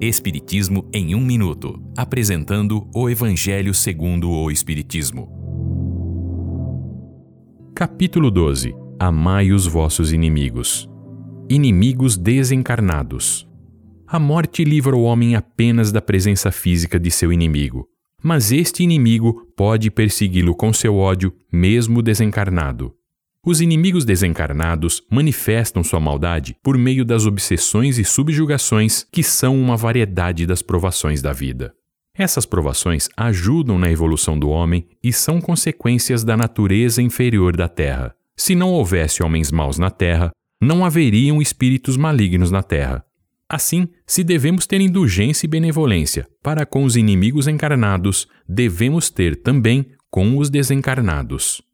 Espiritismo em um minuto, apresentando o Evangelho segundo o Espiritismo. Capítulo 12. Amai os vossos inimigos. Inimigos desencarnados. A morte livra o homem apenas da presença física de seu inimigo, mas este inimigo pode persegui-lo com seu ódio, mesmo desencarnado. Os inimigos desencarnados manifestam sua maldade por meio das obsessões e subjugações que são uma variedade das provações da vida. Essas provações ajudam na evolução do homem e são consequências da natureza inferior da Terra. Se não houvesse homens maus na Terra, não haveriam espíritos malignos na Terra. Assim, se devemos ter indulgência e benevolência para com os inimigos encarnados, devemos ter também com os desencarnados.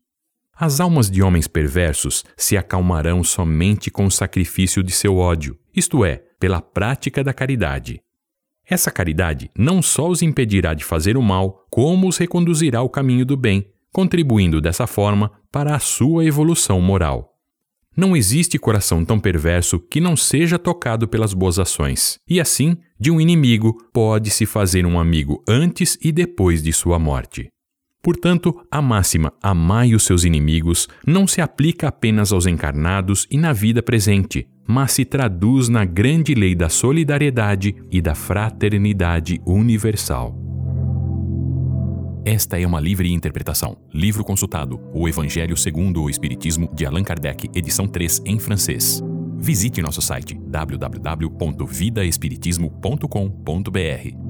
As almas de homens perversos se acalmarão somente com o sacrifício de seu ódio, isto é, pela prática da caridade. Essa caridade não só os impedirá de fazer o mal, como os reconduzirá ao caminho do bem, contribuindo dessa forma para a sua evolução moral. Não existe coração tão perverso que não seja tocado pelas boas ações, e assim, de um inimigo pode-se fazer um amigo antes e depois de sua morte. Portanto, a máxima amai os seus inimigos não se aplica apenas aos encarnados e na vida presente, mas se traduz na grande lei da solidariedade e da fraternidade universal. Esta é uma livre interpretação. Livro consultado: O Evangelho segundo o Espiritismo, de Allan Kardec, edição 3, em francês. Visite nosso site www.vidaespiritismo.com.br.